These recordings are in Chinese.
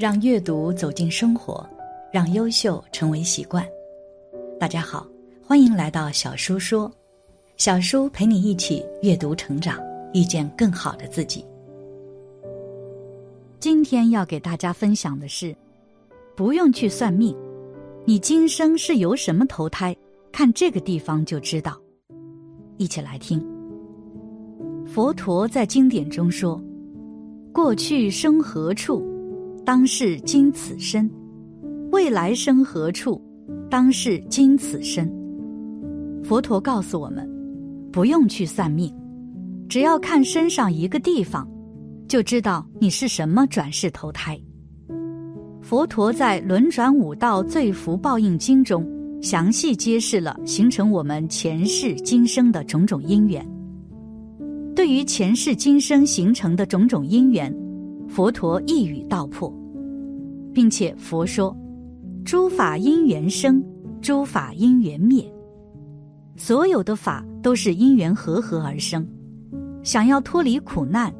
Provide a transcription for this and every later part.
让阅读走进生活，让优秀成为习惯。大家好，欢迎来到小叔说，小叔陪你一起阅读成长，遇见更好的自己。今天要给大家分享的是，不用去算命，你今生是由什么投胎，看这个地方就知道。一起来听。佛陀在经典中说：“过去生何处？”当是今此身，未来生何处？当是今此身。佛陀告诉我们，不用去算命，只要看身上一个地方，就知道你是什么转世投胎。佛陀在《轮转五道罪福报应经》中，详细揭示了形成我们前世今生的种种因缘。对于前世今生形成的种种因缘。佛陀一语道破，并且佛说：“诸法因缘生，诸法因缘灭。所有的法都是因缘和合而生。想要脱离苦难，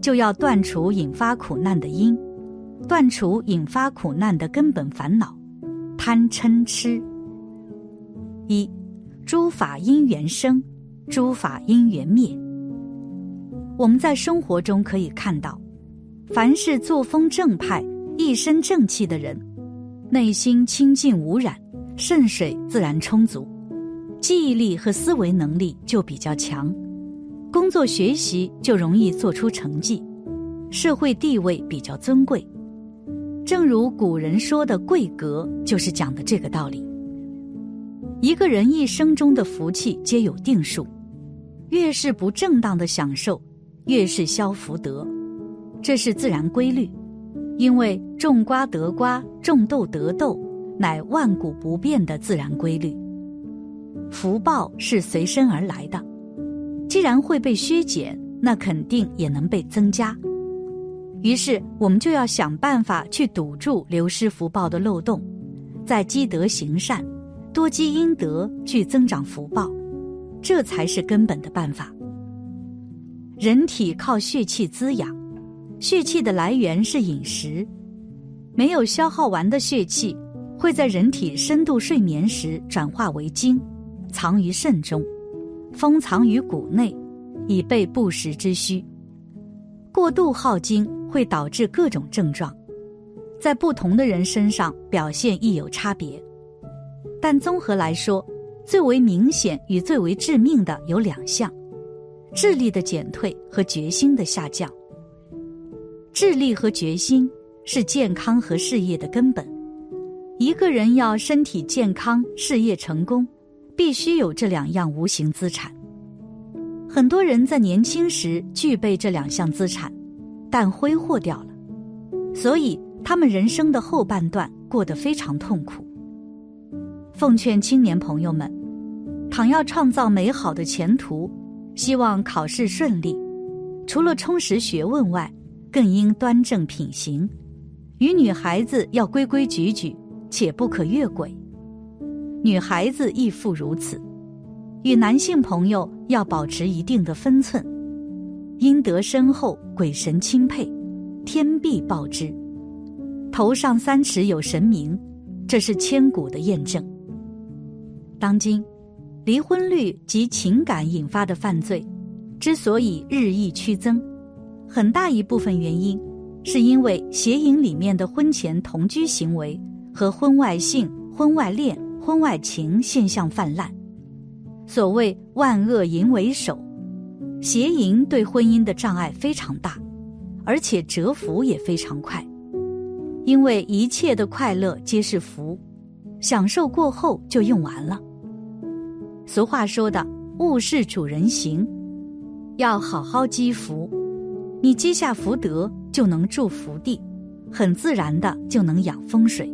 就要断除引发苦难的因，断除引发苦难的根本烦恼——贪嗔痴。一，诸法因缘生，诸法因缘灭。我们在生活中可以看到。”凡是作风正派、一身正气的人，内心清净无染，肾水自然充足，记忆力和思维能力就比较强，工作学习就容易做出成绩，社会地位比较尊贵。正如古人说的“贵格”，就是讲的这个道理。一个人一生中的福气皆有定数，越是不正当的享受，越是消福德。这是自然规律，因为种瓜得瓜，种豆得豆，乃万古不变的自然规律。福报是随身而来的，既然会被削减，那肯定也能被增加。于是，我们就要想办法去堵住流失福报的漏洞，在积德行善，多积阴德，去增长福报，这才是根本的办法。人体靠血气滋养。血气的来源是饮食，没有消耗完的血气会在人体深度睡眠时转化为精，藏于肾中，封藏于骨内，以备不时之需。过度耗精会导致各种症状，在不同的人身上表现亦有差别。但综合来说，最为明显与最为致命的有两项：智力的减退和决心的下降。智力和决心是健康和事业的根本。一个人要身体健康、事业成功，必须有这两样无形资产。很多人在年轻时具备这两项资产，但挥霍掉了，所以他们人生的后半段过得非常痛苦。奉劝青年朋友们，倘要创造美好的前途，希望考试顺利，除了充实学问外，更应端正品行，与女孩子要规规矩矩，且不可越轨。女孩子亦复如此，与男性朋友要保持一定的分寸。阴德深厚，鬼神钦佩，天必报之。头上三尺有神明，这是千古的验证。当今，离婚率及情感引发的犯罪，之所以日益趋增。很大一部分原因，是因为邪淫里面的婚前同居行为和婚外性、婚外恋、婚外情现象泛滥。所谓万恶淫为首，邪淫对婚姻的障碍非常大，而且折福也非常快。因为一切的快乐皆是福，享受过后就用完了。俗话说的“物是主人行”，要好好积福。你积下福德，就能住福地，很自然的就能养风水。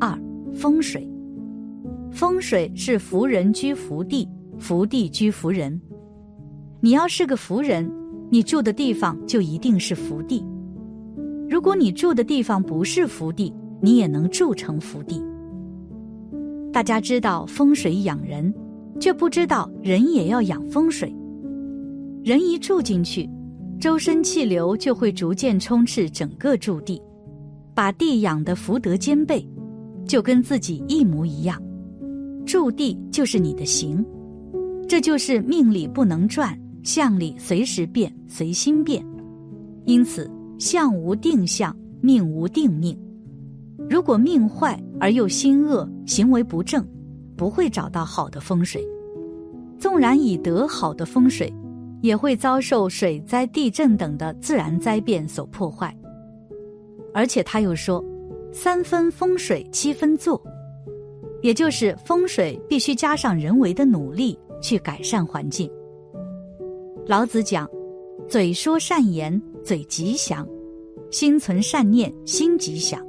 二风水，风水是福人居福地，福地居福人。你要是个福人，你住的地方就一定是福地；如果你住的地方不是福地，你也能住成福地。大家知道风水养人，却不知道人也要养风水。人一住进去。周身气流就会逐渐充斥整个驻地，把地养得福德兼备，就跟自己一模一样。住地就是你的行，这就是命里不能转，相里随时变，随心变。因此，相无定向，命无定命。如果命坏而又心恶，行为不正，不会找到好的风水。纵然以得好的风水，也会遭受水灾、地震等的自然灾变所破坏。而且他又说：“三分风水，七分做。”也就是风水必须加上人为的努力去改善环境。老子讲：“嘴说善言，嘴吉祥；心存善念，心吉祥；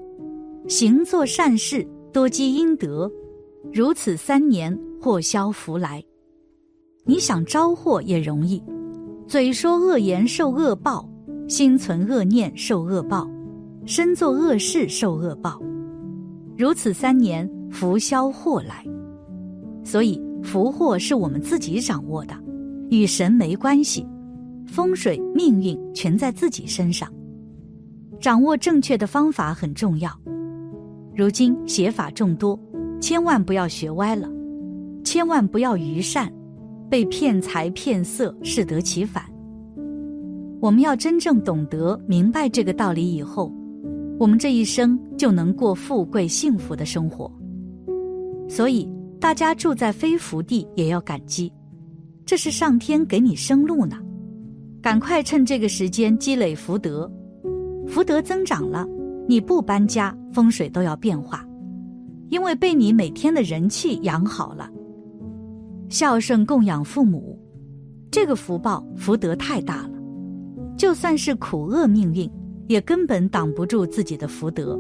行做善事，多积阴德。如此三年，祸消福来。你想招祸也容易，嘴说恶言受恶报，心存恶念受恶报，身做恶事受恶报。如此三年。”福消祸来，所以福祸是我们自己掌握的，与神没关系。风水命运全在自己身上，掌握正确的方法很重要。如今邪法众多，千万不要学歪了，千万不要愚善，被骗财骗色，适得其反。我们要真正懂得明白这个道理以后，我们这一生就能过富贵幸福的生活。所以，大家住在非福地也要感激，这是上天给你生路呢。赶快趁这个时间积累福德，福德增长了，你不搬家，风水都要变化，因为被你每天的人气养好了。孝顺供养父母，这个福报福德太大了，就算是苦厄命运，也根本挡不住自己的福德。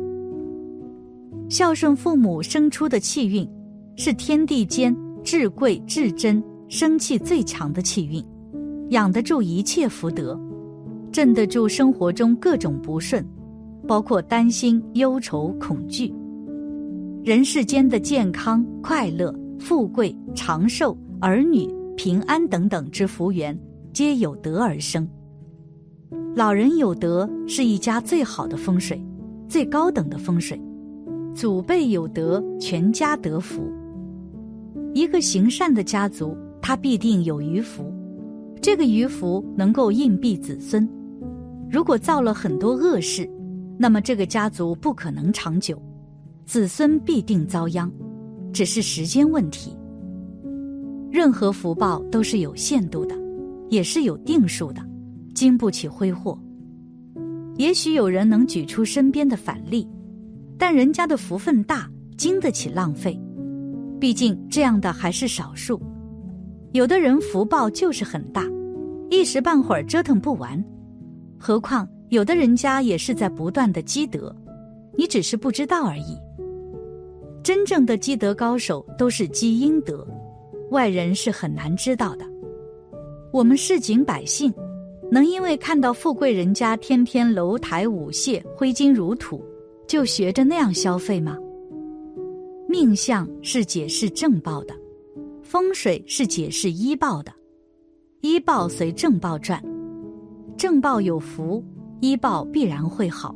孝顺父母生出的气运，是天地间至贵至真、生气最强的气运，养得住一切福德，镇得住生活中各种不顺，包括担心、忧愁、恐惧。人世间的健康、快乐、富贵、长寿、儿女平安等等之福缘，皆有德而生。老人有德，是一家最好的风水，最高等的风水。祖辈有德，全家得福。一个行善的家族，他必定有余福，这个余福能够荫庇子孙。如果造了很多恶事，那么这个家族不可能长久，子孙必定遭殃，只是时间问题。任何福报都是有限度的，也是有定数的，经不起挥霍。也许有人能举出身边的反例。但人家的福分大，经得起浪费。毕竟这样的还是少数。有的人福报就是很大，一时半会儿折腾不完。何况有的人家也是在不断的积德，你只是不知道而已。真正的积德高手都是积阴德，外人是很难知道的。我们市井百姓，能因为看到富贵人家天天楼台舞榭、挥金如土。就学着那样消费吗？命相是解释正报的，风水是解释医报的，医报随正报转，正报有福，医报必然会好；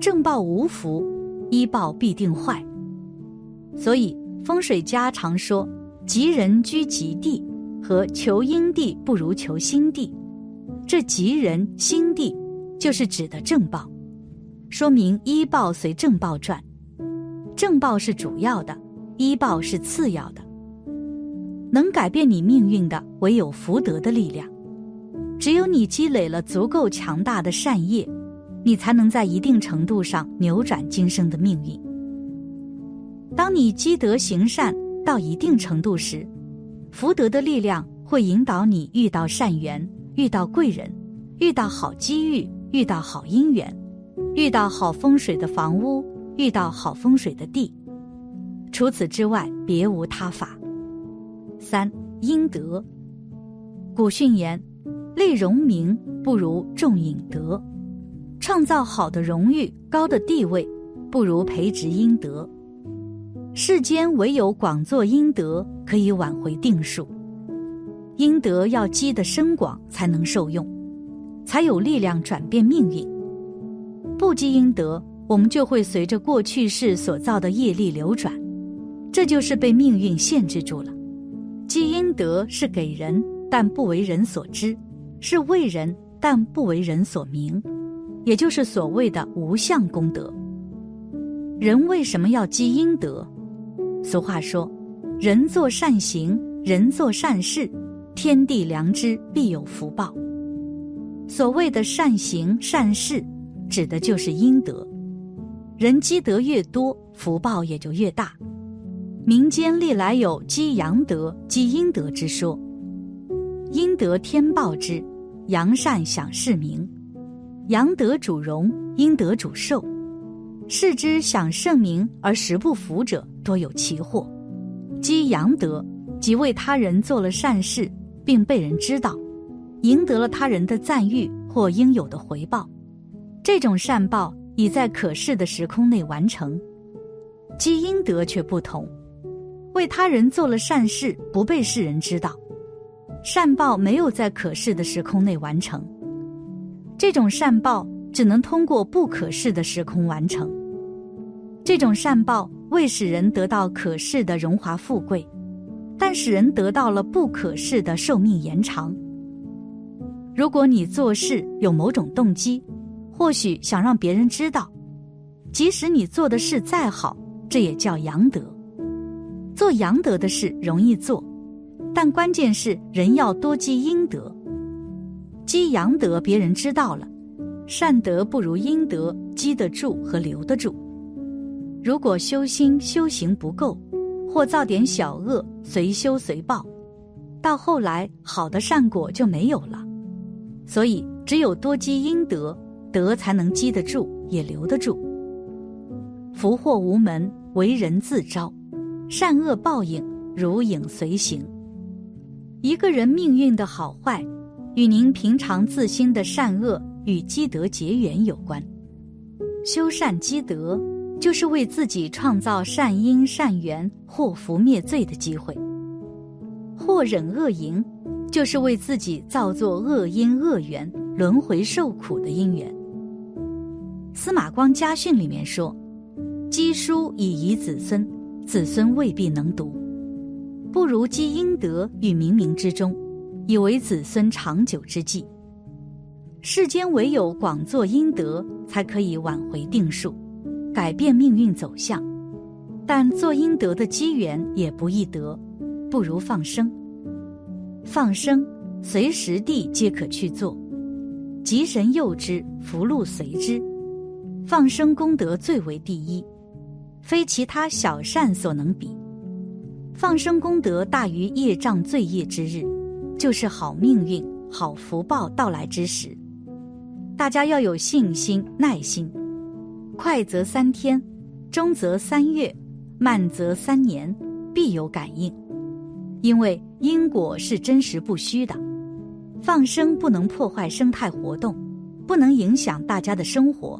正报无福，医报必定坏。所以风水家常说：“吉人居吉地”和“求阴地不如求心地”，这吉人心地就是指的正报。说明医报随正报转，正报是主要的，医报是次要的。能改变你命运的，唯有福德的力量。只有你积累了足够强大的善业，你才能在一定程度上扭转今生的命运。当你积德行善到一定程度时，福德的力量会引导你遇到善缘，遇到贵人，遇到好机遇，遇到好姻缘。遇到好风水的房屋，遇到好风水的地，除此之外别无他法。三阴德，古训言：立荣名不如重引德，创造好的荣誉、高的地位，不如培植阴德。世间唯有广作阴德，可以挽回定数。阴德要积得深广，才能受用，才有力量转变命运。不积阴德，我们就会随着过去世所造的业力流转，这就是被命运限制住了。积阴德是给人，但不为人所知；是为人，但不为人所明，也就是所谓的无相功德。人为什么要积阴德？俗话说：“人做善行，人做善事，天地良知必有福报。”所谓的善行善事，指的就是阴德。人积德越多，福报也就越大。民间历来有积阳德、积阴德之说。阴德天报之，阳善享世名。阳德主荣，阴德主寿。世之享盛名而实不福者，多有其祸。积阳德，即为他人做了善事，并被人知道。赢得了他人的赞誉或应有的回报，这种善报已在可视的时空内完成。积阴德却不同，为他人做了善事不被世人知道，善报没有在可视的时空内完成。这种善报只能通过不可视的时空完成。这种善报未使人得到可视的荣华富贵，但使人得到了不可视的寿命延长。如果你做事有某种动机，或许想让别人知道，即使你做的事再好，这也叫阳德。做阳德的事容易做，但关键是人要多积阴德。积阳德，别人知道了，善德不如阴德积得住和留得住。如果修心修行不够，或造点小恶，随修随报，到后来好的善果就没有了。所以，只有多积阴德，德才能积得住，也留得住。福祸无门，为人自招；善恶报应，如影随形。一个人命运的好坏，与您平常自心的善恶与积德结缘有关。修善积德，就是为自己创造善因善缘，祸福灭罪的机会。或忍恶淫。就是为自己造作恶因恶缘，轮回受苦的因缘。司马光家训里面说：“积书以遗子孙，子孙未必能读；不如积阴德于冥冥之中，以为子孙长久之计。”世间唯有广作阴德，才可以挽回定数，改变命运走向。但做阴德的机缘也不易得，不如放生。放生，随时地皆可去做，吉神佑之，福禄随之。放生功德最为第一，非其他小善所能比。放生功德大于业障罪业之日，就是好命运、好福报到来之时。大家要有信心、耐心，快则三天，中则三月，慢则三年，必有感应。因为因果是真实不虚的，放生不能破坏生态活动，不能影响大家的生活，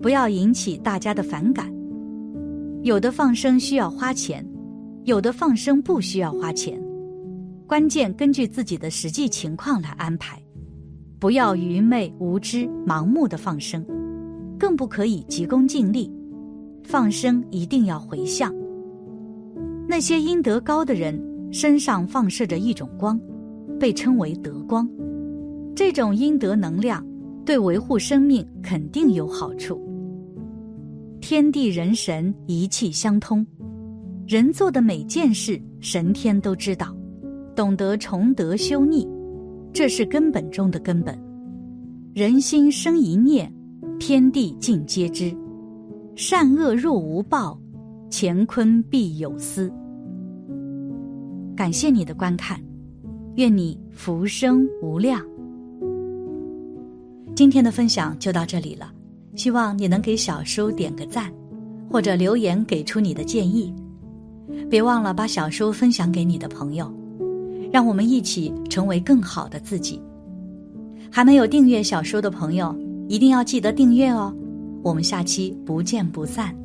不要引起大家的反感。有的放生需要花钱，有的放生不需要花钱，关键根据自己的实际情况来安排，不要愚昧无知、盲目的放生，更不可以急功近利。放生一定要回向，那些阴德高的人。身上放射着一种光，被称为德光。这种阴德能量对维护生命肯定有好处。天地人神一气相通，人做的每件事，神天都知道。懂得崇德修逆，这是根本中的根本。人心生一念，天地尽皆知。善恶若无报，乾坤必有私。感谢你的观看，愿你福生无量。今天的分享就到这里了，希望你能给小叔点个赞，或者留言给出你的建议。别忘了把小叔分享给你的朋友，让我们一起成为更好的自己。还没有订阅小叔的朋友，一定要记得订阅哦。我们下期不见不散。